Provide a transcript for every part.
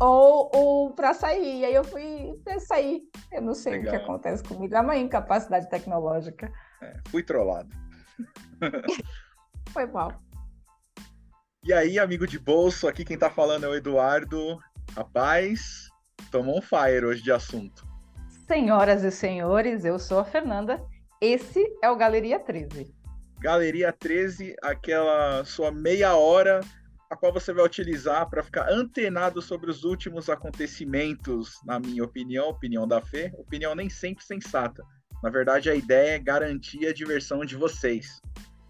ou, ou para sair. E aí eu fui sair. Eu não sei Legal. o que acontece comigo. É uma incapacidade tecnológica. É, fui trollado. Foi mal. E aí, amigo de bolso, aqui quem tá falando é o Eduardo. Rapaz, tomou um fire hoje de assunto. Senhoras e senhores, eu sou a Fernanda. Esse é o Galeria 13. Galeria 13, aquela sua meia hora a qual você vai utilizar para ficar antenado sobre os últimos acontecimentos, na minha opinião, opinião da Fê, opinião nem sempre sensata. Na verdade, a ideia é garantir a diversão de vocês.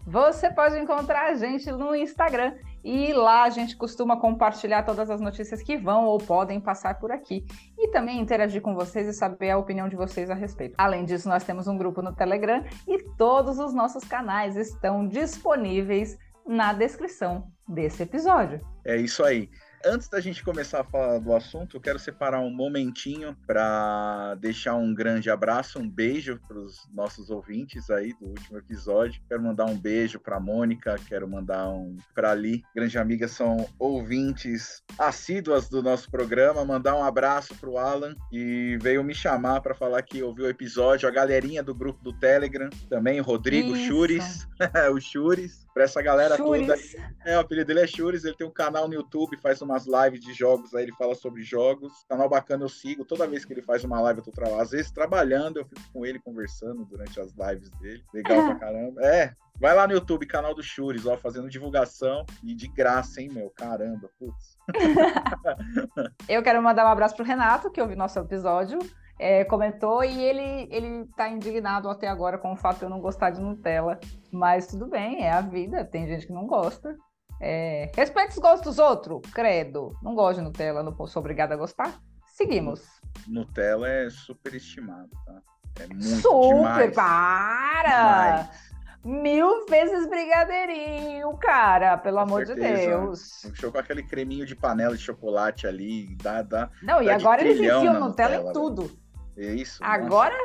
Você pode encontrar a gente no Instagram e lá a gente costuma compartilhar todas as notícias que vão ou podem passar por aqui e também interagir com vocês e saber a opinião de vocês a respeito. Além disso, nós temos um grupo no Telegram e todos os nossos canais estão disponíveis na descrição desse episódio. É isso aí. Antes da gente começar a falar do assunto, eu quero separar um momentinho para deixar um grande abraço, um beijo para os nossos ouvintes aí do último episódio. Quero mandar um beijo para Mônica, quero mandar um para Ali, grande amiga, são ouvintes assíduas do nosso programa. Mandar um abraço para o Alan e veio me chamar para falar que ouviu o episódio. A galerinha do grupo do Telegram também, o Rodrigo Isso. Chures, o Chures, para essa galera toda. É, o apelido dele é Chures, ele tem um canal no YouTube, faz umas lives de jogos, aí ele fala sobre jogos. Canal bacana, eu sigo. Toda vez que ele faz uma live, eu tô tra... às vezes trabalhando, eu fico com ele conversando durante as lives dele. Legal pra caramba. É, vai lá no YouTube, canal do Chures, ó, fazendo divulgação e de graça, hein, meu? Caramba, putz. Eu quero mandar um abraço pro Renato, que ouviu nosso episódio, é, comentou e ele, ele tá indignado até agora com o fato de eu não gostar de Nutella. Mas tudo bem, é a vida, tem gente que não gosta. É, respeite os gostos dos outros, credo. Não gosto de Nutella, não sou obrigada a gostar. Seguimos. Nutella é super estimado, tá? É muito Super, demais. para! demais. Mil vezes brigadeirinho, cara, pelo Com amor de certeza. Deus. Show com aquele creminho de panela de chocolate ali, dá, dá. Não, e Tá de agora eles enfiam Nutella, Nutella, em tudo. É isso. nossa. Agora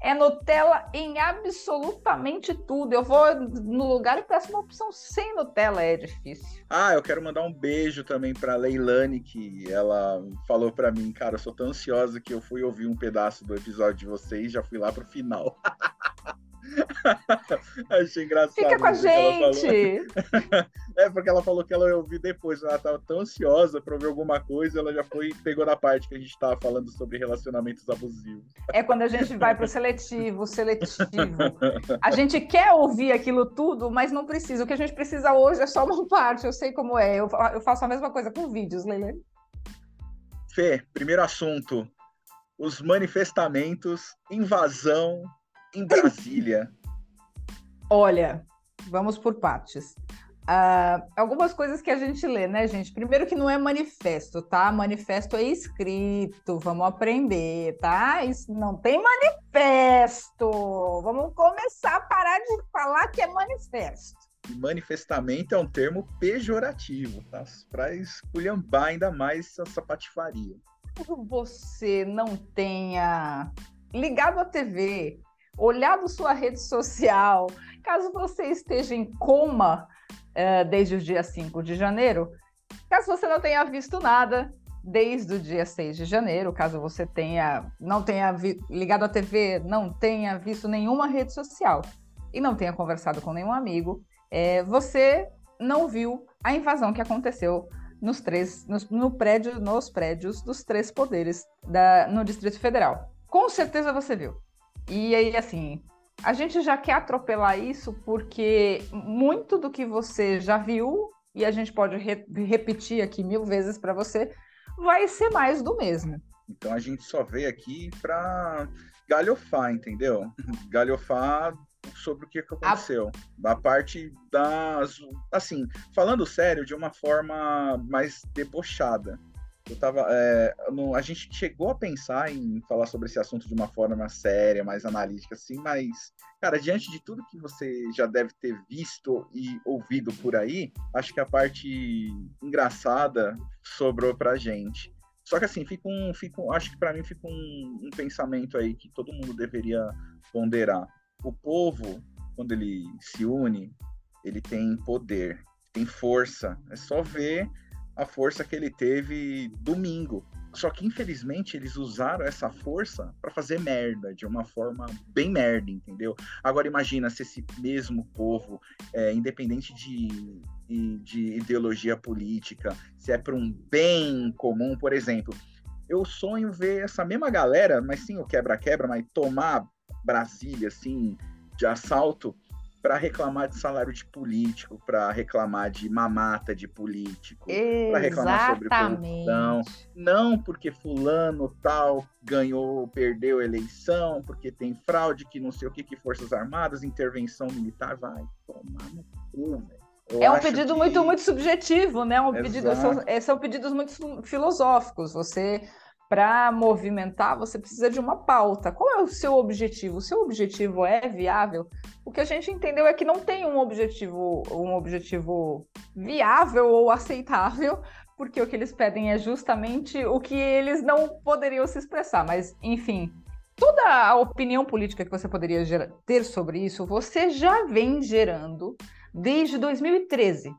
é Nutella em absolutamente tudo. Eu vou no lugar e peço uma opção sem Nutella, é difícil. Ah, eu quero mandar um beijo também pra Leilane, que ela falou pra mim, cara, eu sou tão ansiosa que eu fui ouvir um pedaço do episódio de vocês, já fui lá pro final. Achei engraçado. Fica com a gente. É, porque ela falou que ela ia ouvir depois, ela tava tão ansiosa pra ouvir alguma coisa, ela já foi pegou na parte que a gente tava falando sobre relacionamentos abusivos. É quando a gente vai pro seletivo, seletivo. A gente quer ouvir aquilo tudo, mas não precisa. O que a gente precisa hoje é só uma parte. Eu sei como é. Eu eu faço a mesma coisa com vídeos, Leila. Fê, primeiro assunto. Os manifestamentos, invasão em Brasília. Olha, vamos por partes. Ah, algumas coisas que a gente lê, né, gente? Primeiro que não é manifesto, tá? Manifesto é escrito, vamos aprender, tá? Isso não tem manifesto. Vamos começar a parar de falar que é manifesto. E manifestamento é um termo pejorativo, tá? Para esculhambar ainda mais essa patifaria. Caso você não tenha ligado a TV, olhado sua rede social, caso você esteja em coma eh, desde o dia 5 de janeiro, caso você não tenha visto nada desde o dia 6 de janeiro, caso você tenha não tenha vi- ligado a TV, não tenha visto nenhuma rede social e não tenha conversado com nenhum amigo, eh, você não viu a invasão que aconteceu nos três, nos, no prédio, nos prédios dos três poderes da, no Distrito Federal. Com certeza você viu. E aí, assim, a gente já quer atropelar isso porque muito do que você já viu, e a gente pode re- repetir aqui mil vezes para você, vai ser mais do mesmo. Então a gente só veio aqui para galhofar, entendeu? Galhofar sobre o que, que aconteceu. Da parte das. Assim, falando sério, de uma forma mais debochada. Eu tava. é, no- a gente chegou a pensar em falar sobre esse assunto de uma forma séria, mais analítica, assim, mas, cara, diante de tudo que você já deve ter visto e ouvido por aí, acho que a parte engraçada sobrou pra gente. Só que assim, fica um, fica acho que para mim fica um, um pensamento aí que todo mundo deveria ponderar. O povo, quando ele se une, ele tem poder, tem força. É só ver a força que ele teve domingo. Só que, infelizmente, eles usaram essa força para fazer merda, de uma forma bem merda, entendeu? Agora, imagina se esse mesmo povo, é, independente de, de ideologia política, se é para um bem comum, por exemplo, eu sonho ver essa mesma galera, mas sim o quebra-quebra, mas tomar Brasília, assim, de assalto, para reclamar de salário de político, para reclamar de mamata de político, para reclamar sobre corrupção. Não porque fulano tal ganhou, perdeu a eleição, porque tem fraude, que não sei o que, que Forças Armadas, intervenção militar, vai tomar no cu, velho. é um pedido que... muito, muito subjetivo, né? Um pedido, são, é, são pedidos muito filosóficos. Você para movimentar, você precisa de uma pauta. Qual é o seu objetivo? O seu objetivo é viável? O que a gente entendeu é que não tem um objetivo, um objetivo viável ou aceitável, porque o que eles pedem é justamente o que eles não poderiam se expressar. Mas, enfim, toda a opinião política que você poderia ter sobre isso, você já vem gerando desde 2013,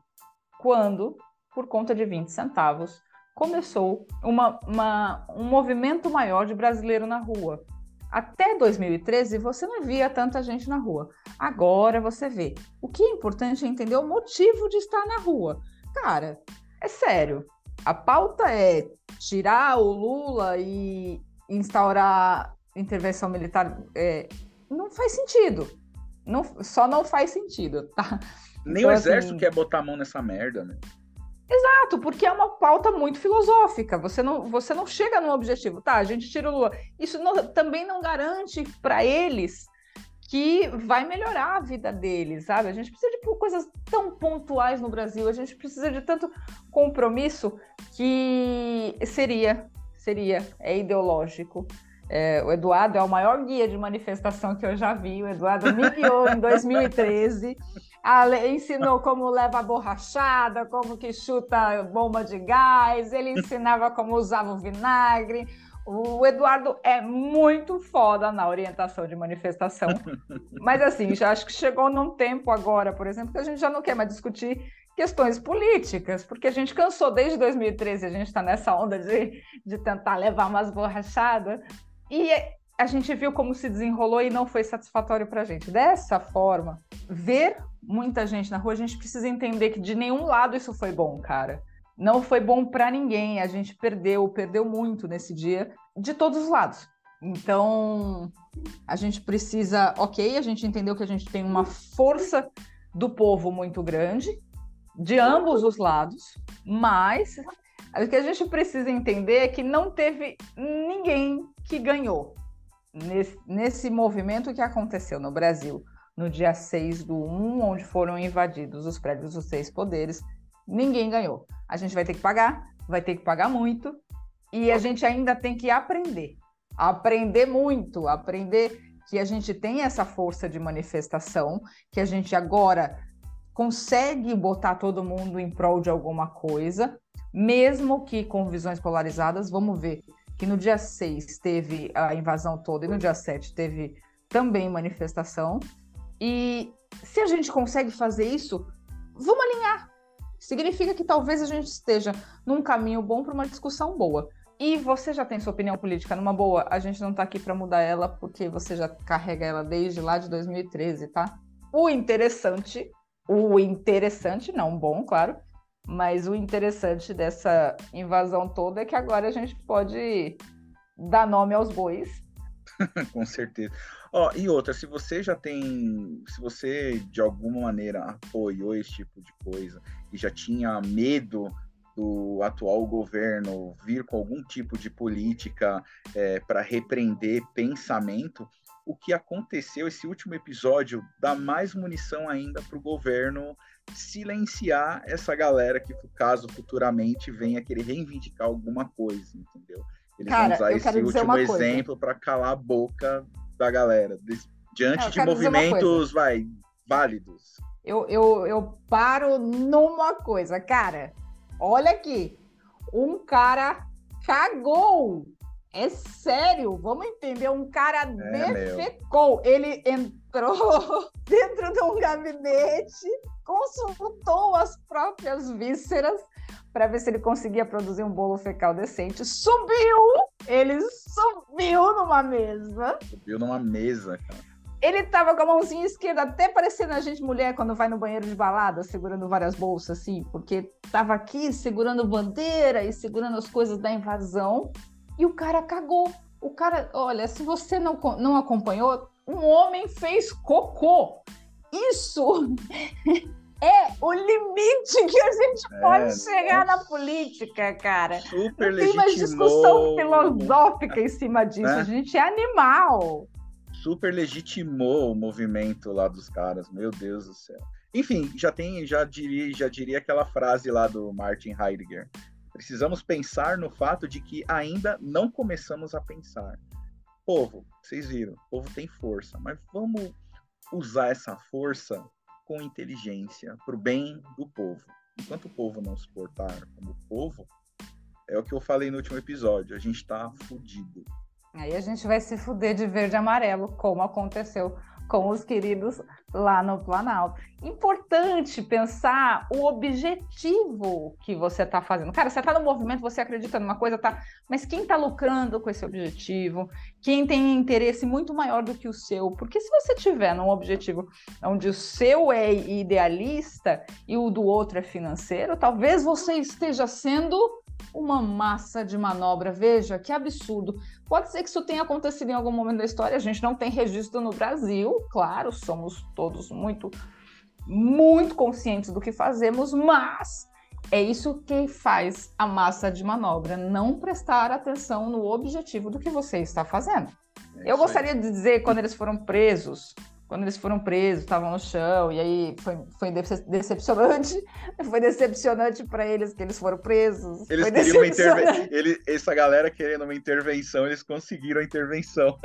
quando, por conta de 20 centavos, começou uma, uma, um movimento maior de brasileiro na rua. Até 2013 você não via tanta gente na rua. Agora você vê. O que é importante é entender o motivo de estar na rua. Cara, é sério. A pauta é tirar o Lula e instaurar intervenção militar. É, não faz sentido. Não, só não faz sentido, tá? Nem então, o exército assim, quer botar a mão nessa merda, né? Exato, porque é uma pauta muito filosófica. Você não, você não chega no objetivo. Tá, a gente tira o Lula. Isso não, também não garante para eles que vai melhorar a vida deles, sabe? A gente precisa de coisas tão pontuais no Brasil, a gente precisa de tanto compromisso que seria, seria, é ideológico. É, o Eduardo é o maior guia de manifestação que eu já vi. O Eduardo me guiou em 2013 ensinou como leva a borrachada, como que chuta bomba de gás, ele ensinava como usava o vinagre. O Eduardo é muito foda na orientação de manifestação. Mas assim, já acho que chegou num tempo agora, por exemplo, que a gente já não quer mais discutir questões políticas, porque a gente cansou desde 2013, a gente está nessa onda de, de tentar levar umas borrachadas. E a gente viu como se desenrolou e não foi satisfatório para a gente. Dessa forma, ver muita gente na rua, a gente precisa entender que de nenhum lado isso foi bom, cara. Não foi bom para ninguém. A gente perdeu, perdeu muito nesse dia, de todos os lados. Então, a gente precisa, ok, a gente entendeu que a gente tem uma força do povo muito grande, de ambos os lados, mas o que a gente precisa entender é que não teve ninguém que ganhou nesse, nesse movimento que aconteceu no Brasil no dia 6 do 1, onde foram invadidos os prédios dos seis poderes, ninguém ganhou. A gente vai ter que pagar, vai ter que pagar muito, e a gente ainda tem que aprender. Aprender muito, aprender que a gente tem essa força de manifestação, que a gente agora consegue botar todo mundo em prol de alguma coisa, mesmo que com visões polarizadas. Vamos ver que no dia 6 teve a invasão toda e no dia 7 teve também manifestação. E se a gente consegue fazer isso, vamos alinhar. Significa que talvez a gente esteja num caminho bom para uma discussão boa. E você já tem sua opinião política numa boa, a gente não está aqui para mudar ela porque você já carrega ela desde lá de 2013, tá? O interessante, o interessante, não bom, claro, mas o interessante dessa invasão toda é que agora a gente pode dar nome aos bois. Com certeza. Ó, e outra, se você já tem, se você de alguma maneira apoiou esse tipo de coisa e já tinha medo do atual governo vir com algum tipo de política é, para repreender pensamento, o que aconteceu, esse último episódio, dá mais munição ainda para o governo silenciar essa galera que, caso futuramente venha querer reivindicar alguma coisa, entendeu? Eles Cara, vão usar esse último exemplo para calar a boca da galera, diante de movimentos, vai, válidos. Eu, eu, eu paro numa coisa, cara. Olha aqui, um cara cagou. É sério, vamos entender. Um cara é, defecou. Meu. Ele entrou dentro de um gabinete, consultou as próprias vísceras para ver se ele conseguia produzir um bolo fecal decente. Subiu! Ele subiu numa mesa. Subiu numa mesa, cara. Ele tava com a mãozinha esquerda, até parecendo a gente mulher quando vai no banheiro de balada, segurando várias bolsas, assim, porque tava aqui segurando bandeira e segurando as coisas da invasão, e o cara cagou. O cara, olha, se você não, não acompanhou, um homem fez cocô. Isso é o limite que a gente é, pode chegar na política, cara. Super Tem uma discussão filosófica em cima disso. Né? A gente é animal. Super legitimou o movimento lá dos caras, meu Deus do céu. Enfim, já tem, já diria, já diria aquela frase lá do Martin Heidegger. Precisamos pensar no fato de que ainda não começamos a pensar. Povo, vocês viram, o povo tem força, mas vamos usar essa força com inteligência para o bem do povo. Enquanto o povo não se portar como povo, é o que eu falei no último episódio, a gente está fudido. Aí a gente vai se fuder de verde e amarelo, como aconteceu com os queridos lá no Planalto. Importante pensar o objetivo que você está fazendo. Cara, você está no movimento, você acredita numa coisa, tá? Mas quem está lucrando com esse objetivo? Quem tem interesse muito maior do que o seu? Porque se você tiver num objetivo onde o seu é idealista e o do outro é financeiro, talvez você esteja sendo uma massa de manobra. Veja que absurdo. Pode ser que isso tenha acontecido em algum momento da história, a gente não tem registro no Brasil, claro, somos todos muito, muito conscientes do que fazemos, mas é isso que faz a massa de manobra, não prestar atenção no objetivo do que você está fazendo. É Eu gostaria de dizer, quando eles foram presos, quando eles foram presos, estavam no chão, e aí foi, foi decepcionante. Foi decepcionante para eles que eles foram presos. Eles queriam uma intervenção. Essa galera querendo uma intervenção, eles conseguiram a intervenção.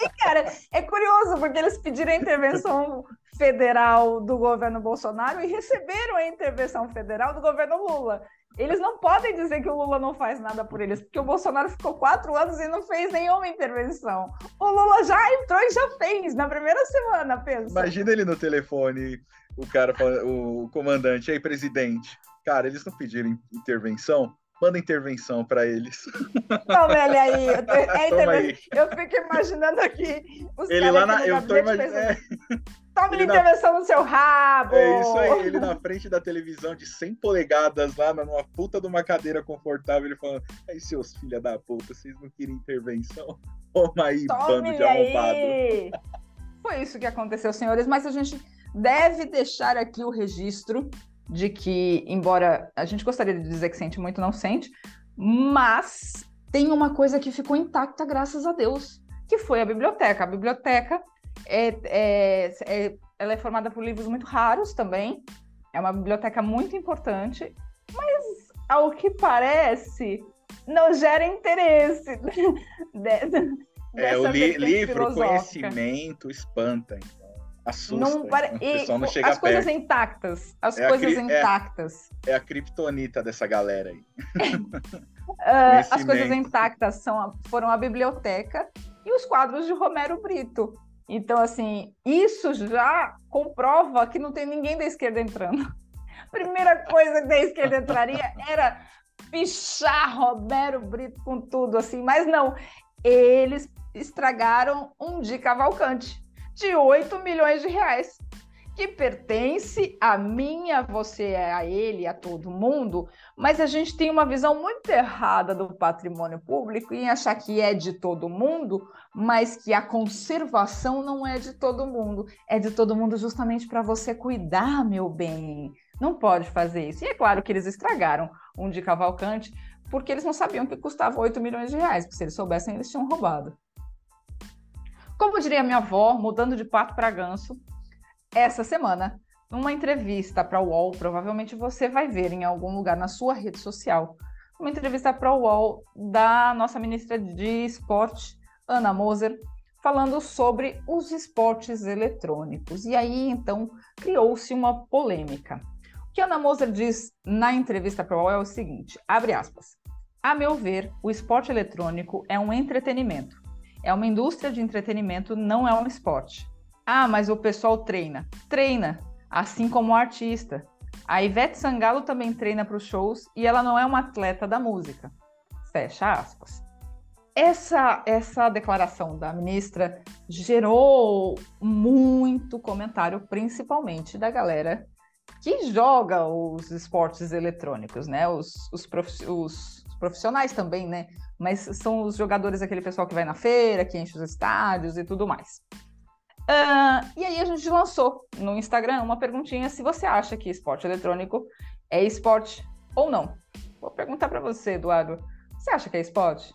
E, cara, é curioso, porque eles pediram a intervenção federal do governo Bolsonaro e receberam a intervenção federal do governo Lula. Eles não podem dizer que o Lula não faz nada por eles, porque o Bolsonaro ficou quatro anos e não fez nenhuma intervenção. O Lula já entrou e já fez, na primeira semana, pensa. Imagina ele no telefone, o cara, o comandante, aí, presidente. Cara, eles não pediram intervenção? Manda intervenção para eles. Toma ele aí. Eu, é aí. eu fico imaginando aqui os ele lá na, eu tô imaginando. É. Toma intervenção na... no seu rabo! É isso aí, ele na frente da televisão de 100 polegadas lá, numa puta de uma cadeira confortável, ele falando: aí, seus filha da puta, vocês não queriam intervenção? Toma aí, Tome bando de arrombado. Foi isso que aconteceu, senhores, mas a gente deve deixar aqui o registro de que, embora a gente gostaria de dizer que sente muito, não sente, mas tem uma coisa que ficou intacta, graças a Deus, que foi a biblioteca. A biblioteca é, é, é, ela é formada por livros muito raros também. É uma biblioteca muito importante, mas ao que parece não gera interesse. de, é, o li livro, conhecimento espanta. Então. Assusta. Não pare... e, não chega as coisas intactas. As é coisas é intactas. É, é a criptonita dessa galera aí. uh, as coisas intactas são, foram a biblioteca e os quadros de Romero Brito. Então, assim, isso já comprova que não tem ninguém da esquerda entrando. Primeira coisa que da esquerda entraria era fichar Romero Brito com tudo, assim, mas não. Eles estragaram um de Cavalcante de 8 milhões de reais, que pertence a mim, a você, a ele, a todo mundo, mas a gente tem uma visão muito errada do patrimônio público em achar que é de todo mundo, mas que a conservação não é de todo mundo. É de todo mundo justamente para você cuidar, meu bem. Não pode fazer isso. E é claro que eles estragaram um de Cavalcante, porque eles não sabiam que custava 8 milhões de reais, porque se eles soubessem, eles tinham roubado. Como diria minha avó, mudando de pato para ganso, essa semana, numa entrevista para o UOL, provavelmente você vai ver em algum lugar na sua rede social, uma entrevista para o UOL da nossa ministra de esporte, Ana Moser, falando sobre os esportes eletrônicos. E aí, então, criou-se uma polêmica. O que Ana Moser diz na entrevista para o UOL é o seguinte, abre aspas, a meu ver, o esporte eletrônico é um entretenimento é uma indústria de entretenimento, não é um esporte. Ah, mas o pessoal treina. Treina, assim como o artista. A Ivete Sangalo também treina para os shows e ela não é uma atleta da música. Fecha aspas. Essa, essa declaração da ministra gerou muito comentário, principalmente da galera que joga os esportes eletrônicos, né? Os, os, prof, os profissionais também, né? Mas são os jogadores, aquele pessoal que vai na feira, que enche os estádios e tudo mais. Uh, e aí a gente lançou no Instagram uma perguntinha se você acha que esporte eletrônico é esporte ou não. Vou perguntar para você, Eduardo. Você acha que é esporte?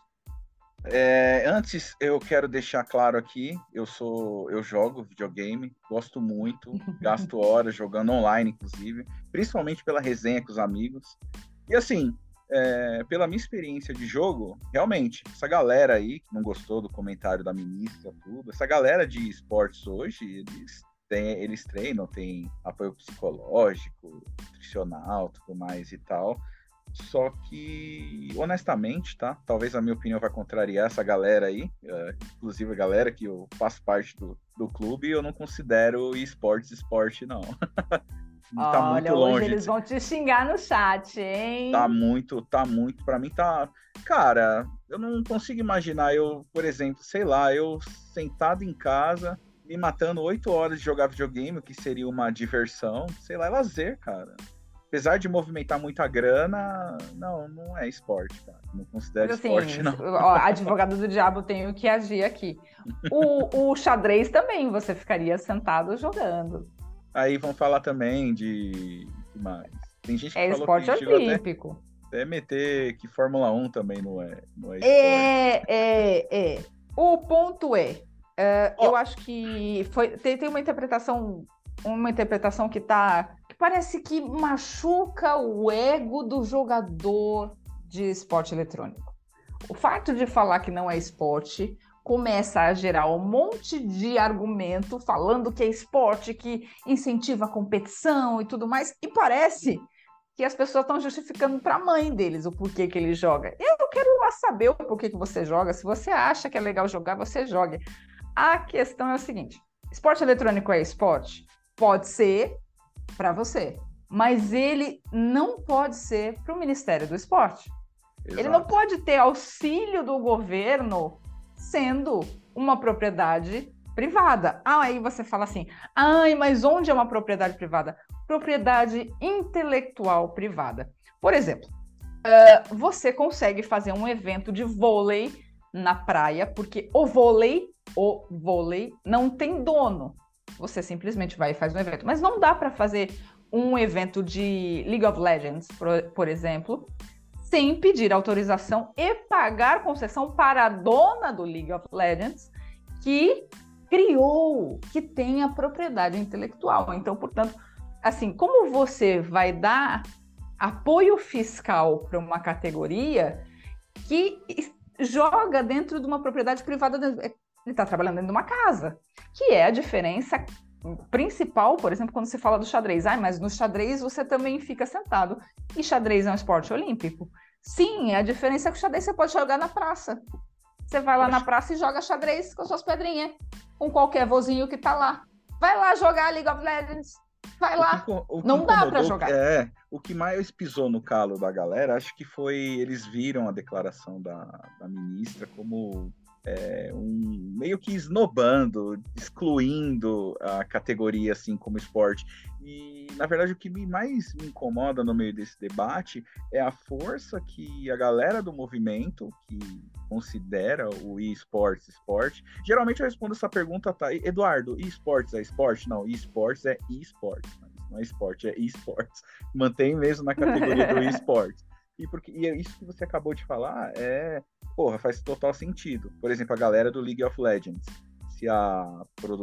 É, antes eu quero deixar claro aqui, eu sou, eu jogo videogame, gosto muito, gasto horas jogando online, inclusive, principalmente pela resenha com os amigos. E assim, é, pela minha experiência de jogo, realmente, essa galera aí que não gostou do comentário da ministra, tudo, essa galera de esportes hoje, eles, eles treinam, tem apoio psicológico, nutricional, tudo mais e tal. Só que, honestamente, tá? Talvez a minha opinião vai contrariar essa galera aí, é, inclusive a galera que eu faço parte do, do clube, eu não considero esportes esporte, não. tá Olha, muito longe. Hoje eles vão te xingar no chat, hein? Tá muito, tá muito. Para mim tá. Cara, eu não consigo imaginar eu, por exemplo, sei lá, eu sentado em casa, me matando oito horas de jogar videogame, o que seria uma diversão, sei lá, é lazer, cara apesar de movimentar muita grana, não, não é esporte, cara. Não considero assim, esporte, não. Ó, advogado do diabo tem que agir aqui. O, o xadrez também, você ficaria sentado jogando. Aí vão falar também de. que mais? Tem gente que é falou esporte que olímpico. Até, até meter que Fórmula 1 também não é, não é É, é, é. O ponto é, uh, oh. eu acho que foi, tem, tem uma interpretação, uma interpretação que tá parece que machuca o ego do jogador de esporte eletrônico. O fato de falar que não é esporte começa a gerar um monte de argumento falando que é esporte, que incentiva a competição e tudo mais, e parece que as pessoas estão justificando para a mãe deles o porquê que ele joga. Eu quero lá saber o porquê que você joga. Se você acha que é legal jogar, você jogue. A questão é o seguinte: esporte eletrônico é esporte? Pode ser, para você. Mas ele não pode ser para o Ministério do Esporte. Exato. Ele não pode ter auxílio do governo sendo uma propriedade privada. Ah, aí você fala assim: ai, mas onde é uma propriedade privada? Propriedade intelectual privada. Por exemplo, uh, você consegue fazer um evento de vôlei na praia, porque o vôlei, o vôlei não tem dono você simplesmente vai e faz um evento. Mas não dá para fazer um evento de League of Legends, por, por exemplo, sem pedir autorização e pagar concessão para a dona do League of Legends, que criou, que tem a propriedade intelectual. Então, portanto, assim, como você vai dar apoio fiscal para uma categoria que joga dentro de uma propriedade privada, ele está trabalhando dentro de uma casa que é a diferença principal, por exemplo, quando você fala do xadrez. Ah, mas no xadrez você também fica sentado. E xadrez é um esporte olímpico? Sim, a diferença é que o xadrez você pode jogar na praça. Você vai lá na praça e joga xadrez com suas pedrinhas, com qualquer vozinho que tá lá. Vai lá jogar League of Legends. Vai lá. O que, o que Não dá para jogar. É, o que mais pisou no calo da galera, acho que foi eles viram a declaração da, da ministra como é, um, meio que esnobando, excluindo a categoria assim como esporte. E na verdade o que mais me incomoda no meio desse debate é a força que a galera do movimento que considera o esportes esporte. Geralmente eu respondo essa pergunta, tá? Eduardo, esportes é esporte? Não, esportes é esportes, não é esporte, é esportes. Mantém mesmo na categoria do esportes. E, porque, e é isso que você acabou de falar é porra, faz total sentido. Por exemplo, a galera do League of Legends. Se a,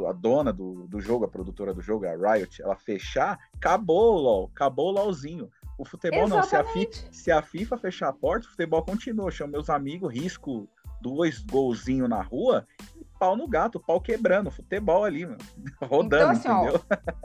a dona do, do jogo, a produtora do jogo, a Riot, ela fechar, acabou o LOL, acabou o LOLzinho. O futebol Exatamente. não, se a, FIFA, se a FIFA fechar a porta, o futebol continua. Chamo meus amigos, risco dois golzinhos na rua pau no gato, pau quebrando, futebol ali, mano, rodando, então, assim, entendeu?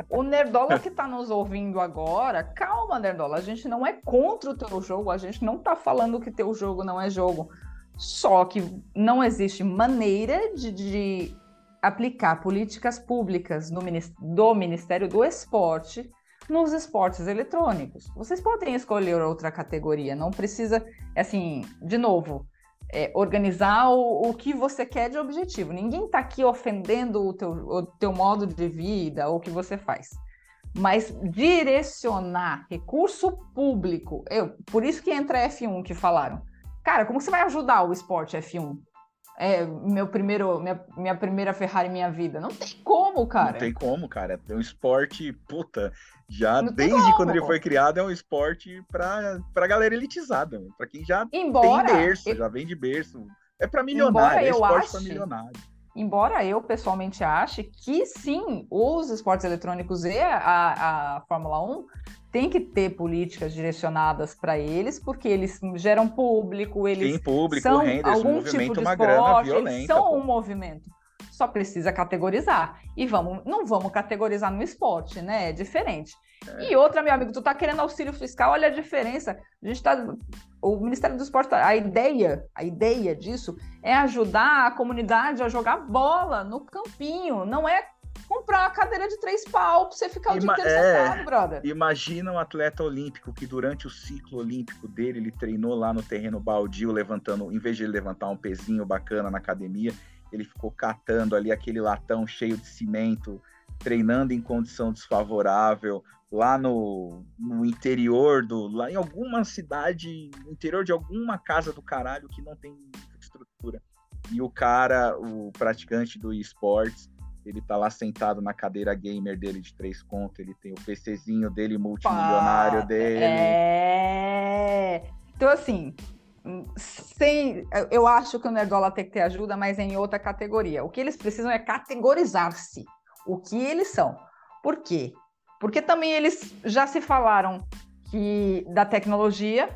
Ó, o Nerdola que tá nos ouvindo agora, calma, Nerdola, a gente não é contra o teu jogo, a gente não tá falando que teu jogo não é jogo. Só que não existe maneira de, de aplicar políticas públicas do Ministério do Esporte nos esportes eletrônicos. Vocês podem escolher outra categoria, não precisa, assim, de novo, é, organizar o, o, que você quer de objetivo. Ninguém está aqui ofendendo o teu, o teu modo de vida ou o que você faz. Mas direcionar recurso público, eu, por isso que entra F1 que falaram. Cara, como você vai ajudar o esporte F1? É, meu primeiro, minha, minha primeira Ferrari minha vida. Não tem como, cara. Não tem como, cara. É um esporte, puta, já Não desde quando ele foi criado, é um esporte pra, pra galera elitizada, pra quem já Embora, tem berço, eu... já vem de berço. É pra milionário, é esporte ache... pra milionário. Embora eu pessoalmente ache que sim, os esportes eletrônicos e a, a Fórmula 1 tem que ter políticas direcionadas para eles, porque eles geram público, eles Sim, público, são renda, algum tipo de uma esporte, eles são pô. um movimento. Só precisa categorizar. E vamos, não vamos categorizar no esporte, né? É diferente. É. E outra, meu amigo, tu tá querendo auxílio fiscal, olha a diferença. A gente tá. O Ministério do Esporte, a ideia, a ideia disso é ajudar a comunidade a jogar bola no campinho, não é comprar uma cadeira de três pau pra você ficar o Ima dia inteiro é, sentado, brother. Imagina um atleta olímpico que durante o ciclo olímpico dele, ele treinou lá no terreno baldio, levantando, em vez de ele levantar um pezinho bacana na academia, ele ficou catando ali aquele latão cheio de cimento, treinando em condição desfavorável, lá no, no interior do. lá em alguma cidade, no interior de alguma casa do caralho que não tem estrutura. E o cara, o praticante do esportes, ele tá lá sentado na cadeira gamer dele de três contos, ele tem o PCzinho dele multimilionário Pá, dele. É. Então, assim, sem, eu acho que o Nerdola tem que ter ajuda, mas em outra categoria. O que eles precisam é categorizar-se. O que eles são. Por quê? Porque também eles já se falaram que da tecnologia,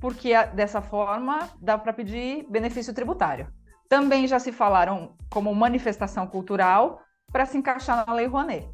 porque dessa forma dá para pedir benefício tributário. Também já se falaram como manifestação cultural, para se encaixar na Lei Rouanet.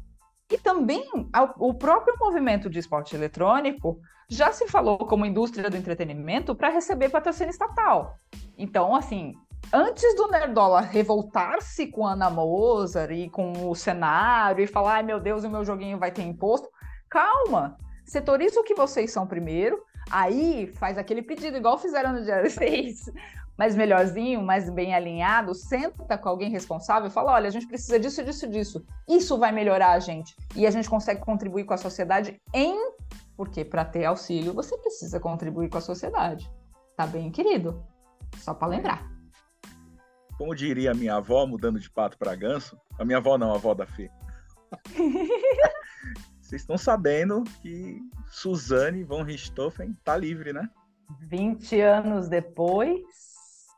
E também o próprio movimento de esporte eletrônico já se falou como indústria do entretenimento para receber patrocínio estatal. Então, assim, antes do Nerdola revoltar-se com a Ana Mozart e com o cenário e falar, ai meu Deus, o meu joguinho vai ter imposto, calma, setoriza o que vocês são primeiro, aí faz aquele pedido, igual fizeram no dia 6, mais melhorzinho, mais bem alinhado, senta com alguém responsável e fala: olha, a gente precisa disso, disso, disso. Isso vai melhorar a gente. E a gente consegue contribuir com a sociedade em. Porque para ter auxílio você precisa contribuir com a sociedade. Tá bem, querido? Só para lembrar. Como diria a minha avó, mudando de pato para ganso, a minha avó não, a avó da Fê. Vocês estão sabendo que Suzane von Richthofen tá livre, né? 20 anos depois,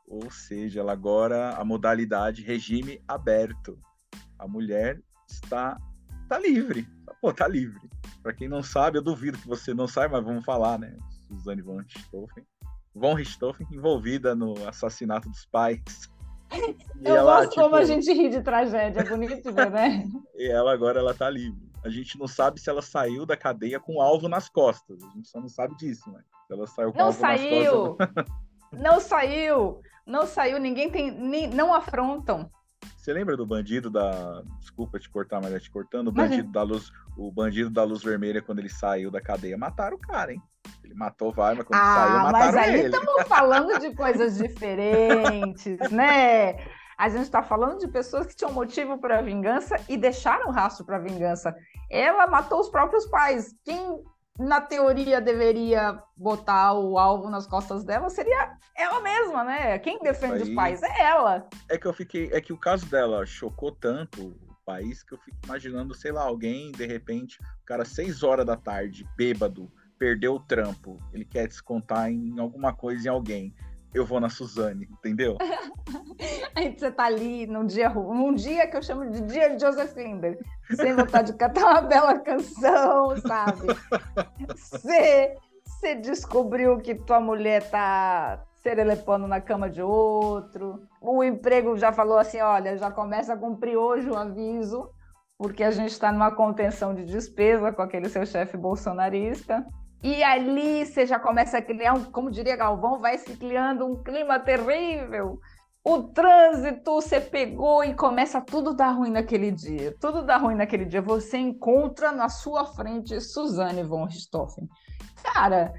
ou seja, ela agora a modalidade regime aberto. A mulher está tá livre. Pô, tá livre. Para quem não sabe, eu duvido que você não saiba, mas vamos falar, né? Suzane von Richthofen. Von Richthofen envolvida no assassinato dos pais. E eu ela, gosto tipo... como a gente ri de tragédia, é bonito, né? e ela agora ela tá livre. A gente não sabe se ela saiu da cadeia com alvo nas costas. A gente só não sabe disso, né? Se ela saiu com não alvo saiu. nas costas. Não saiu. Não saiu, ninguém tem. Nem, não afrontam. Você lembra do bandido da. Desculpa te cortar, mas é te cortando. O bandido, da luz, o bandido da luz vermelha, quando ele saiu da cadeia, mataram o cara, hein? Ele matou vai, mas quando ah, saiu, mataram mas aí ele. estamos falando de coisas diferentes, né? A gente está falando de pessoas que tinham motivo para vingança e deixaram rastro para vingança. Ela matou os próprios pais. Quem na teoria deveria botar o alvo nas costas dela seria ela mesma, né? Quem defende Aí, os pais é ela. É que eu fiquei, é que o caso dela chocou tanto o país que eu fico imaginando, sei lá, alguém de repente, o cara seis horas da tarde, bêbado, perdeu o trampo, ele quer descontar em alguma coisa em alguém eu vou na Suzane, entendeu? Aí você tá ali num dia, num dia que eu chamo de dia de Joseph Linder, sem vontade de cantar uma bela canção, sabe? Você, você descobriu que tua mulher tá serelepando na cama de outro. O emprego já falou assim: olha, já começa a cumprir hoje o aviso, porque a gente está numa contenção de despesa com aquele seu chefe bolsonarista. E ali você já começa a criar, um, como diria Galvão, vai se criando um clima terrível. o trânsito, você pegou e começa tudo dar ruim naquele dia. Tudo dá ruim naquele dia. Você encontra na sua frente Suzane von Richthofen. Cara,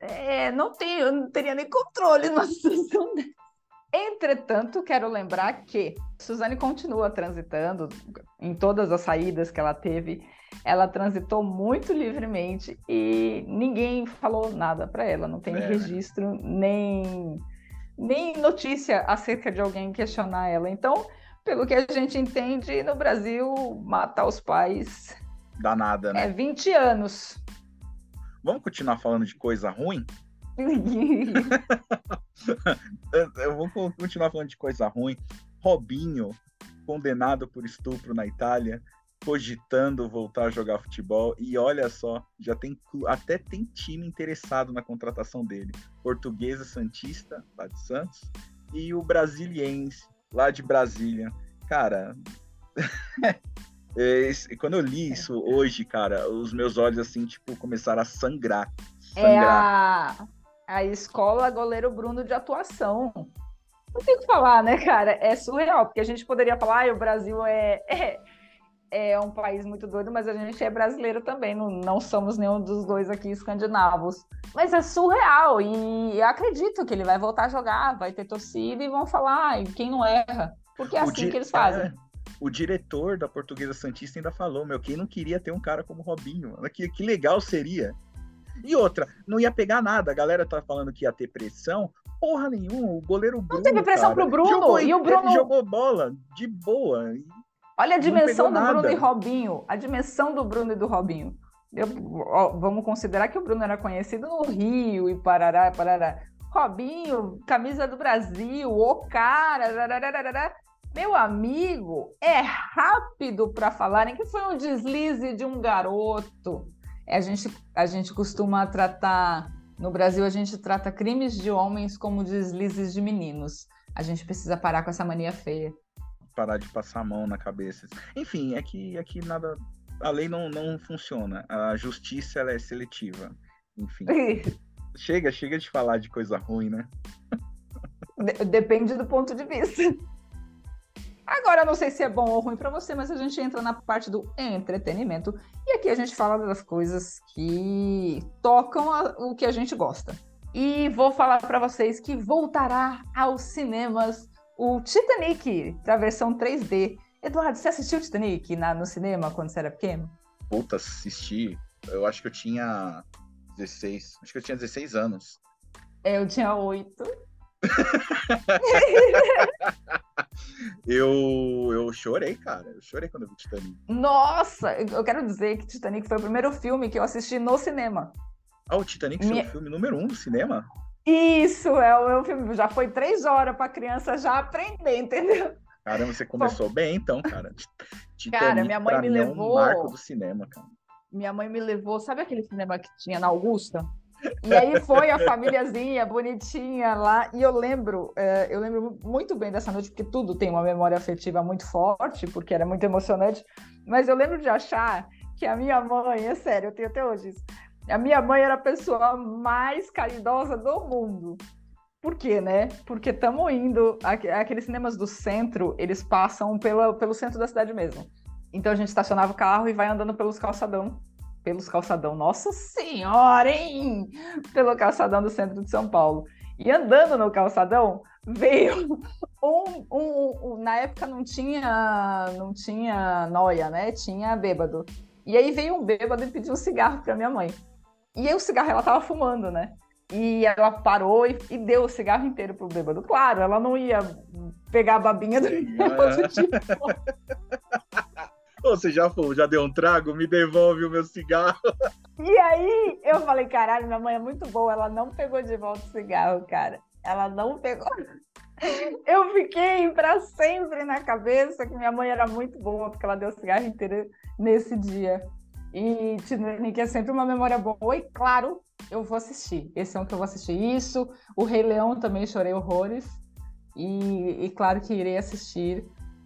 é, não tem, eu não teria nem controle situação dessa. Entretanto, quero lembrar que Suzane continua transitando em todas as saídas que ela teve. Ela transitou muito livremente e ninguém falou nada para ela. Não tem é. registro nem nem notícia acerca de alguém questionar ela. Então, pelo que a gente entende, no Brasil, matar os pais. Dá nada, né? É 20 anos. Vamos continuar falando de coisa ruim? Eu vou continuar falando de coisa ruim. Robinho, condenado por estupro na Itália, cogitando voltar a jogar futebol e olha só, já tem até tem time interessado na contratação dele. Portuguesa Santista, lá de Santos, e o Brasiliense, lá de Brasília. Cara, quando eu li isso hoje, cara, os meus olhos assim, tipo, começaram a sangrar. sangrar. É a, a escola goleiro Bruno de atuação. Não tem o que falar, né, cara? É surreal, porque a gente poderia falar, ah, o Brasil é, é é um país muito doido, mas a gente é brasileiro também, não, não somos nenhum dos dois aqui escandinavos. Mas é surreal e acredito que ele vai voltar a jogar, vai ter torcida e vão falar, quem não erra, porque é assim que eles fazem. É, o diretor da Portuguesa Santista ainda falou, meu, quem não queria ter um cara como Robinho? Que, que legal seria. E outra, não ia pegar nada. A galera tá falando que ia ter pressão. Porra nenhuma, o goleiro Bruno. Não teve pressão cara, pro Bruno. Jogou, e o Bruno jogou bola de boa. Olha a dimensão do nada. Bruno e Robinho. A dimensão do Bruno e do Robinho. Eu, ó, vamos considerar que o Bruno era conhecido no Rio e Parará, Parará. Robinho, camisa do Brasil, o cara. Meu amigo, é rápido para falarem que foi um deslize de um garoto. É, a, gente, a gente costuma tratar, no Brasil, a gente trata crimes de homens como deslizes de meninos. A gente precisa parar com essa mania feia parar de passar a mão na cabeça. Enfim, é que aqui nada. A lei não, não funciona. A justiça ela é seletiva. Enfim. chega, chega de falar de coisa ruim, né? Depende do ponto de vista. Agora, não sei se é bom ou ruim para você, mas a gente entra na parte do entretenimento e aqui a gente fala das coisas que tocam a, o que a gente gosta. E vou falar para vocês que voltará aos cinemas o Titanic, da versão 3D. Eduardo, você assistiu o Titanic na, no cinema quando você era pequeno? Puta, assisti. Eu acho que eu tinha 16. Acho que eu tinha 16 anos. É, eu tinha 8. eu, eu chorei, cara. Eu chorei quando eu vi Titanic. Nossa, eu quero dizer que Titanic foi o primeiro filme que eu assisti no cinema. Ah, o Titanic Minha... foi o filme número um do cinema? Isso, é o meu filme. Já foi três horas para a criança já aprender, entendeu? Caramba, você começou Bom, bem então, cara. Cara, minha mãe me levou. É um marco do cinema, cara. Minha mãe me levou, sabe aquele cinema que tinha na Augusta? E aí foi a famíliazinha bonitinha lá. E eu lembro, é, eu lembro muito bem dessa noite, porque tudo tem uma memória afetiva muito forte, porque era muito emocionante. Mas eu lembro de achar que a minha mãe, é sério, eu tenho até hoje isso a minha mãe era a pessoa mais caridosa do mundo. Por quê, né? Porque estamos indo. Aqueles cinemas do centro, eles passam pela, pelo centro da cidade mesmo. Então a gente estacionava o carro e vai andando pelos calçadão. Pelos calçadão, nossa senhora, hein? Pelo calçadão do centro de São Paulo. E andando no calçadão, veio um, um, um, na época não tinha não tinha noia, né? Tinha bêbado. E aí veio um bêbado e pediu um cigarro para minha mãe. E aí o cigarro ela tava fumando, né? E ela parou e, e deu o cigarro inteiro pro bêbado. Claro, ela não ia pegar a babinha do bêbado, tipo... Você já, já deu um trago? Me devolve o meu cigarro. E aí eu falei, caralho, minha mãe é muito boa, ela não pegou de volta o cigarro, cara. Ela não pegou. Eu fiquei para sempre na cabeça que minha mãe era muito boa, porque ela deu o cigarro inteiro nesse dia. E Titanic é sempre uma memória boa. E claro, eu vou assistir. Esse é um que eu vou assistir. Isso. O Rei Leão também chorei horrores. E, e claro que irei assistir.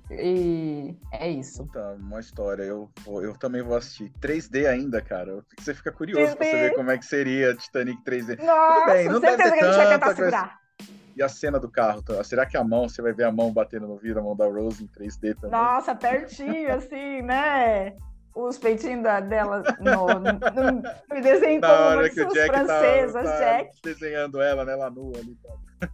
E é isso. Tá, uma história. Eu, eu também vou assistir. 3D ainda, cara. Você fica curioso 3D. pra saber como é que seria Titanic 3D. Nossa, Tudo bem, não certeza deve que a gente vai tentar segurar. E a cena do carro, tá? será que a mão, você vai ver a mão batendo no vidro, a mão da Rose em 3D também? Nossa, pertinho, assim, né? Os peitinhos da, dela no, no, no, me desenho como uma de suas tá- francesas, tá, tá Jack. Desenhando ela, né, lá nua ali.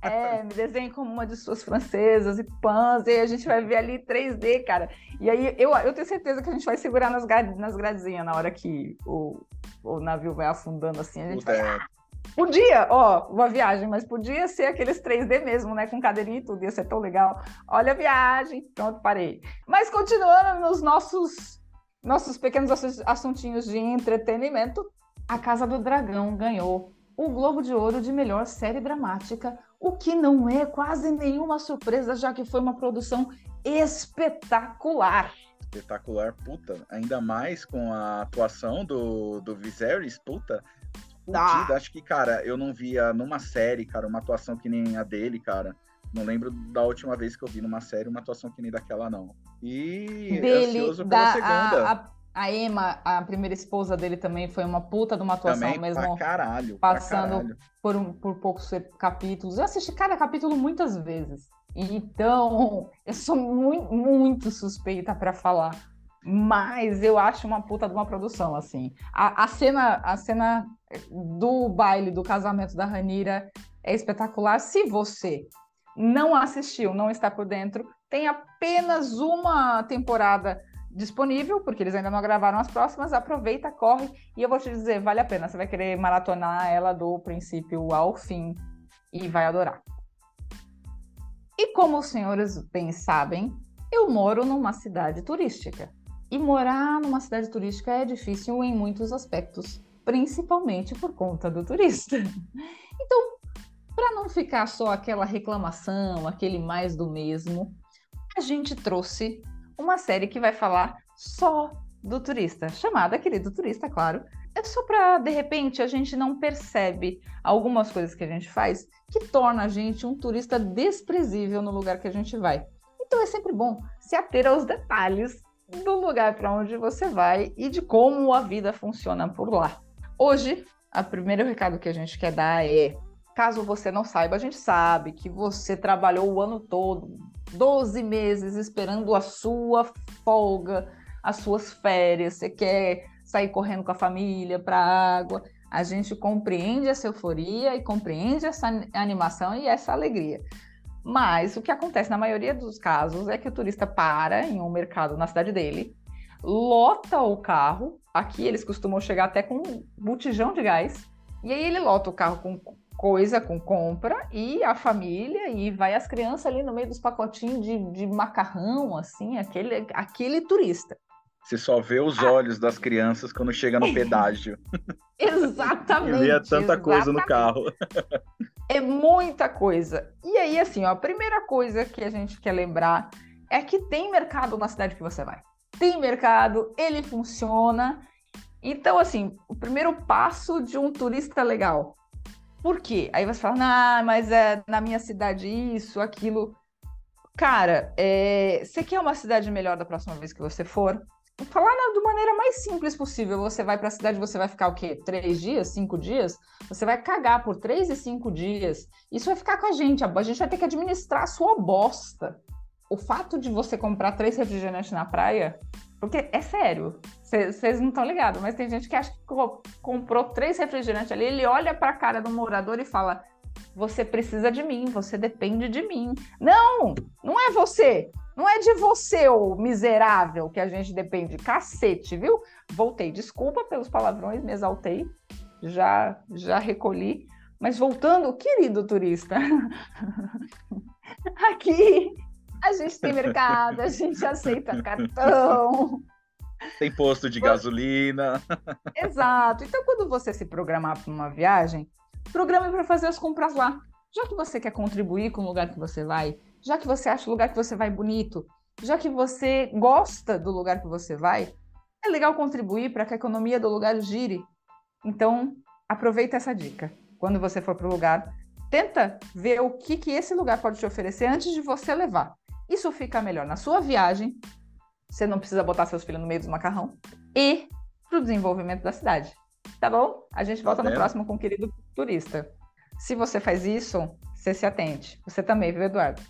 É, me desenho como uma de suas francesas e pãs, e a gente vai ver ali 3D, cara. E aí eu, eu tenho certeza que a gente vai segurar nas, nas gradezinhas na hora que o, o navio vai afundando assim. A gente Puta, vai, é. Podia, ó, uma viagem, mas podia ser aqueles 3D mesmo, né? Com cadeirinha e tudo, ia ser tão legal. Olha a viagem, pronto, parei. Mas continuando nos nossos, nossos pequenos assuntinhos de entretenimento, A Casa do Dragão ganhou o Globo de Ouro de melhor série dramática, o que não é quase nenhuma surpresa, já que foi uma produção espetacular. Espetacular, puta. Ainda mais com a atuação do, do Viserys, puta curtida. Acho que, cara, eu não via numa série, cara, uma atuação que nem a dele, cara. Não lembro da última vez que eu vi numa série uma atuação que nem daquela, não. E dele, ansioso pela da, segunda. A, a, a, Emma, a primeira esposa dele também foi uma puta de uma atuação também, mesmo. Pra caralho. Passando pra caralho. Por, um, por poucos capítulos. Eu assisti cada capítulo muitas vezes. Então, eu sou muito, muito suspeita para falar. Mas eu acho uma puta de uma produção, assim. A, a, cena, a cena do baile do casamento da Ranira é espetacular. Se você não assistiu, não está por dentro, tem apenas uma temporada disponível, porque eles ainda não gravaram as próximas. Aproveita, corre, e eu vou te dizer, vale a pena. Você vai querer maratonar ela do princípio ao fim e vai adorar. E como os senhores bem sabem, eu moro numa cidade turística. E morar numa cidade turística é difícil em muitos aspectos, principalmente por conta do turista. Então, para não ficar só aquela reclamação, aquele mais do mesmo, a gente trouxe uma série que vai falar só do turista, chamada Querido Turista, claro. É só para, de repente, a gente não percebe algumas coisas que a gente faz que torna a gente um turista desprezível no lugar que a gente vai. Então é sempre bom se ater aos detalhes do lugar para onde você vai e de como a vida funciona por lá. Hoje, o primeiro recado que a gente quer dar é: caso você não saiba, a gente sabe que você trabalhou o ano todo, 12 meses esperando a sua folga, as suas férias, você quer sair correndo com a família para a água. A gente compreende essa euforia e compreende essa animação e essa alegria. Mas o que acontece na maioria dos casos é que o turista para em um mercado na cidade dele, lota o carro. Aqui eles costumam chegar até com um botijão de gás. E aí ele lota o carro com coisa, com compra, e a família, e vai as crianças ali no meio dos pacotinhos de, de macarrão, assim, aquele, aquele turista. Você só vê os ah. olhos das crianças quando chega no pedágio. exatamente. E vê tanta exatamente. coisa no carro. É muita coisa. E aí, assim, ó, a primeira coisa que a gente quer lembrar é que tem mercado na cidade que você vai. Tem mercado, ele funciona. Então, assim, o primeiro passo de um turista legal. Por quê? Aí você fala, ah, mas é na minha cidade isso, aquilo. Cara, é... você quer uma cidade melhor da próxima vez que você for? falar de maneira mais simples possível. Você vai para a cidade, você vai ficar o quê? Três dias, cinco dias? Você vai cagar por três e cinco dias. Isso vai ficar com a gente. A gente vai ter que administrar a sua bosta. O fato de você comprar três refrigerantes na praia, porque é sério, vocês não estão ligados, mas tem gente que acha que comprou três refrigerantes ali, ele olha para a cara do morador e fala: Você precisa de mim, você depende de mim. Não, não é você. Não é de você, ô miserável, que a gente depende. Cacete, viu? Voltei. Desculpa pelos palavrões, me exaltei. Já, já recolhi. Mas voltando, querido turista, aqui a gente tem mercado, a gente aceita cartão. Tem posto de gasolina. Exato. Então, quando você se programar para uma viagem, programe para fazer as compras lá. Já que você quer contribuir com o lugar que você vai, já que você acha o lugar que você vai bonito, já que você gosta do lugar que você vai, é legal contribuir para que a economia do lugar gire. Então, aproveita essa dica. Quando você for para o lugar, tenta ver o que, que esse lugar pode te oferecer antes de você levar. Isso fica melhor na sua viagem, você não precisa botar seus filhos no meio do macarrão, e para o desenvolvimento da cidade. Tá bom? A gente volta tá no próximo com o querido turista. Se você faz isso, Você se atente. Você também, viu, Eduardo?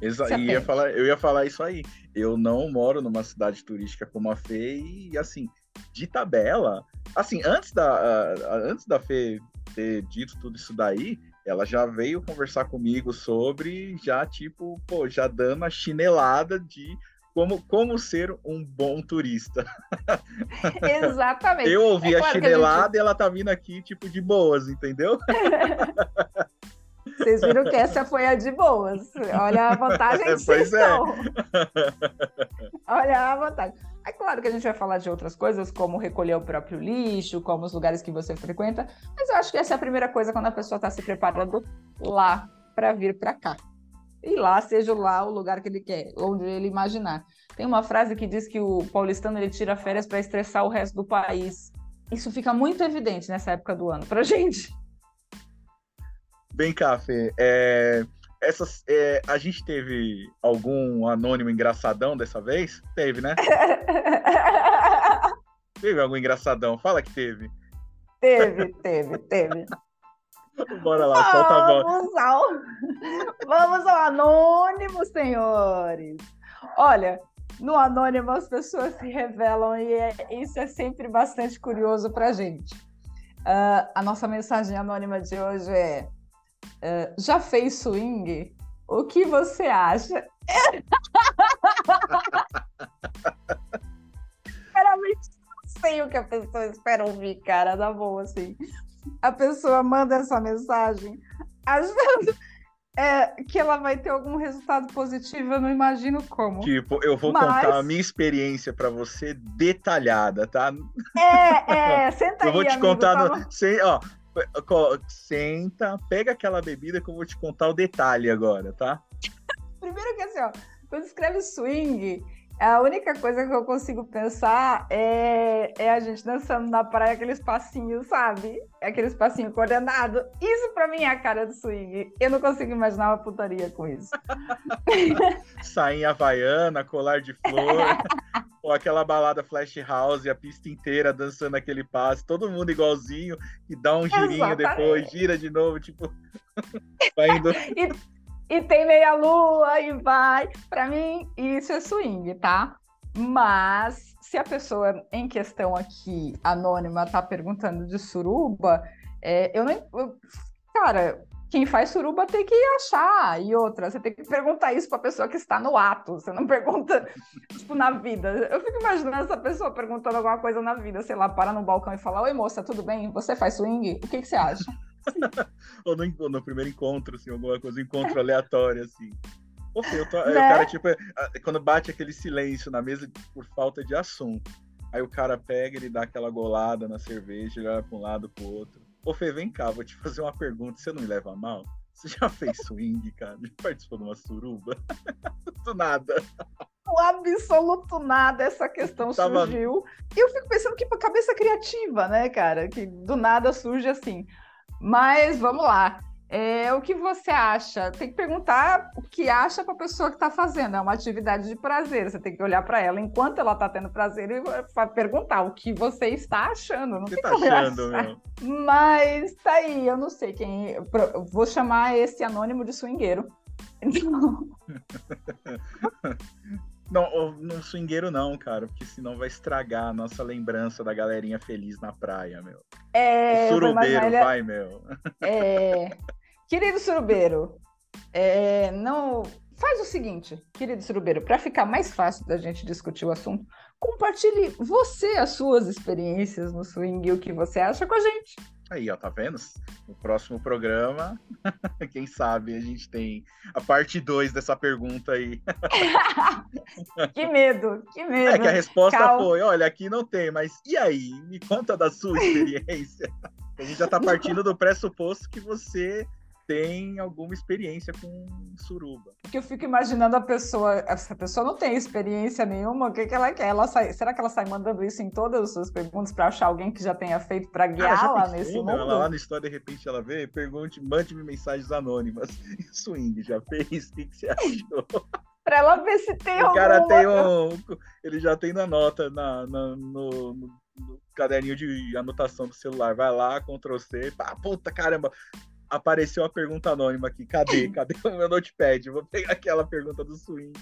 Exa ia falar, eu ia falar isso aí. Eu não moro numa cidade turística como a Fê e, assim, de tabela, assim, antes da, uh, antes da Fê ter dito tudo isso daí, ela já veio conversar comigo sobre, já, tipo, pô, já dando a chinelada de como, como ser um bom turista. Exatamente. Eu ouvi é claro a chinelada gente... e ela tá vindo aqui, tipo, de boas, entendeu? Vocês viram que essa foi a de boas. Olha a vantagem que vocês é. Olha a vantagem. É claro que a gente vai falar de outras coisas, como recolher o próprio lixo, como os lugares que você frequenta, mas eu acho que essa é a primeira coisa quando a pessoa está se preparando lá para vir para cá. E lá seja lá o lugar que ele quer, onde ele imaginar. Tem uma frase que diz que o paulistano ele tira férias para estressar o resto do país. Isso fica muito evidente nessa época do ano para gente. Vem cá, Fê. É, essas, é, a gente teve algum anônimo engraçadão dessa vez? Teve, né? teve algum engraçadão? Fala que teve. Teve, teve, teve. Bora lá, solta a voz. Vamos ao... Vamos ao anônimo, senhores. Olha, no anônimo as pessoas se revelam e é, isso é sempre bastante curioso para gente. Uh, a nossa mensagem anônima de hoje é Uh, já fez swing? O que você acha? Realmente não sei o que a pessoa espera ouvir, cara, na boa, assim. A pessoa manda essa mensagem achando é, que ela vai ter algum resultado positivo, eu não imagino como. Tipo, eu vou Mas... contar a minha experiência para você detalhada, tá? É, é, senta eu aí, Eu vou te amigo, contar no, sem, ó, Senta, pega aquela bebida que eu vou te contar o detalhe agora, tá? Primeiro que assim, ó, quando escreve swing, a única coisa que eu consigo pensar é, é a gente dançando na praia aqueles passinhos, sabe? Aqueles passinhos coordenados. Isso pra mim é a cara do swing. Eu não consigo imaginar uma putaria com isso. Sainha havaiana, colar de flor. Ou aquela balada flash house, a pista inteira dançando aquele passo, todo mundo igualzinho, e dá um girinho Exatamente. depois, gira de novo, tipo, vai indo. e, e tem meia lua e vai. Para mim, isso é swing, tá? Mas se a pessoa em questão aqui, anônima, tá perguntando de suruba, é, eu não. Eu, cara, quem faz suruba tem que achar. E outra, você tem que perguntar isso para a pessoa que está no ato. Você não pergunta, tipo, na vida. Eu fico imaginando essa pessoa perguntando alguma coisa na vida, sei lá, para no balcão e fala: Oi, moça, tudo bem? Você faz swing? O que, que você acha? Ou no, no, primeiro encontro, assim, alguma coisa, um encontro aleatório, assim. Eu tô, né? o cara, tipo, quando bate aquele silêncio na mesa por falta de assunto. Aí o cara pega, ele dá aquela golada na cerveja, ele olha para um lado para o outro. Ô Fê, vem cá, vou te fazer uma pergunta, você não me leva mal? Você já fez swing, cara? Já participou de uma suruba? do nada. O absoluto nada essa questão Tava... surgiu. E eu fico pensando que cabeça criativa, né, cara? Que do nada surge assim. Mas vamos lá. É, o que você acha? Tem que perguntar o que acha para a pessoa que está fazendo. É uma atividade de prazer. Você tem que olhar para ela enquanto ela está tendo prazer e perguntar o que você está achando. Não você está achando, meu? Mas tá aí, eu não sei quem. Vou chamar esse anônimo de swingueiro. Então... Não, não swingueiro não, cara, porque senão vai estragar a nossa lembrança da galerinha feliz na praia, meu. É, o surubeiro, vai, meu. É, Querido Surubeiro, é, não faz o seguinte, querido Surubeiro, para ficar mais fácil da gente discutir o assunto, compartilhe você as suas experiências no swing e o que você acha com a gente. Aí, ó, tá vendo? No próximo programa, quem sabe a gente tem a parte 2 dessa pergunta aí. que medo, que medo. É que a resposta Calma. foi: olha, aqui não tem, mas e aí? Me conta da sua experiência. a gente já tá partindo do pressuposto que você tem alguma experiência com suruba. Porque eu fico imaginando a pessoa, essa pessoa não tem experiência nenhuma, o que, que ela quer? Ela sai, será que ela sai mandando isso em todas as suas perguntas para achar alguém que já tenha feito para guiá-la nesse mundo? Ela lá no história, de repente ela vê, pergunte, mande-me mensagens anônimas. Swing, já fez? O que, que você achou? para ela ver se tem o cara tem um ele já tem na nota na, na no, no, no, caderninho de anotação do celular vai lá Ctrl C pá, puta caramba apareceu a pergunta anônima aqui. Cadê? Cadê o meu notepad? vou pegar aquela pergunta do swing.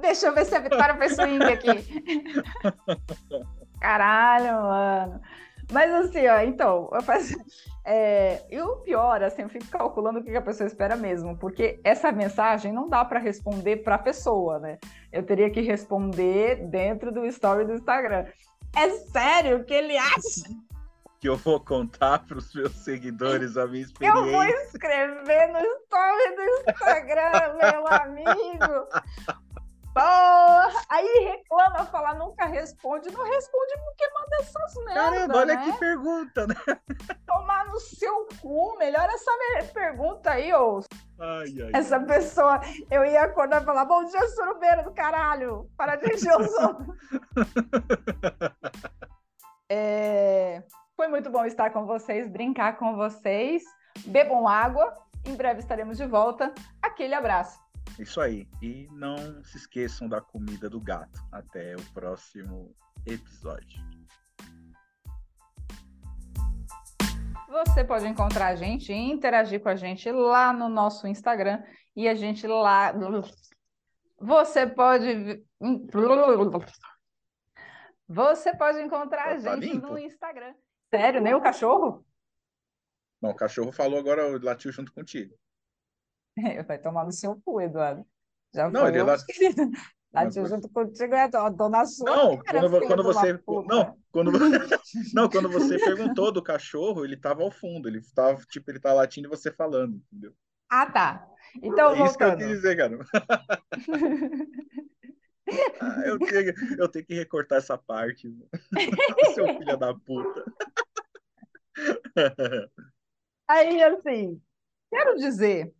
Deixa eu ver se a Vitória fez swing aqui. Caralho, mano. Mas assim, ó, então, eu faço. É, e o pior, assim, eu fico calculando o que a pessoa espera mesmo, porque essa mensagem não dá para responder para a pessoa, né? Eu teria que responder dentro do story do Instagram. É sério que ele acha? Que eu vou contar para os meus seguidores a minha experiência. Eu vou escrever no story do Instagram, meu amigo. Porra! Aí reclama, fala, nunca responde. Não responde porque manda essas merdas. Caramba, olha né? que pergunta, né? Tomar no seu cu. Melhor essa pergunta aí, ô. Ai, ai, essa ai. pessoa, eu ia acordar e falar: Bom dia, surubeiro do caralho. Para de encher os outros. é... Foi muito bom estar com vocês, brincar com vocês. Bebam água. Em breve estaremos de volta. Aquele abraço. Isso aí. E não se esqueçam da comida do gato. Até o próximo episódio. Você pode encontrar a gente e interagir com a gente lá no nosso Instagram. E a gente lá. Você pode. Você pode encontrar a gente no Instagram. Sério, nem o cachorro? Não, o cachorro falou agora, latiu junto contigo. Vai tomar no seu cu, Eduardo. Já não, ele lá... Latiu junto contigo, é dona sua. Não, cara, quando, quando você. Não, quando, não, quando você perguntou do cachorro, ele estava ao fundo. Ele estava, tipo, ele tá latindo e você falando, entendeu? Ah, tá. Então, é voltando. isso que eu quis dizer, cara. ah, eu, tenho, eu tenho que recortar essa parte. Seu filho da puta. Aí, assim, quero dizer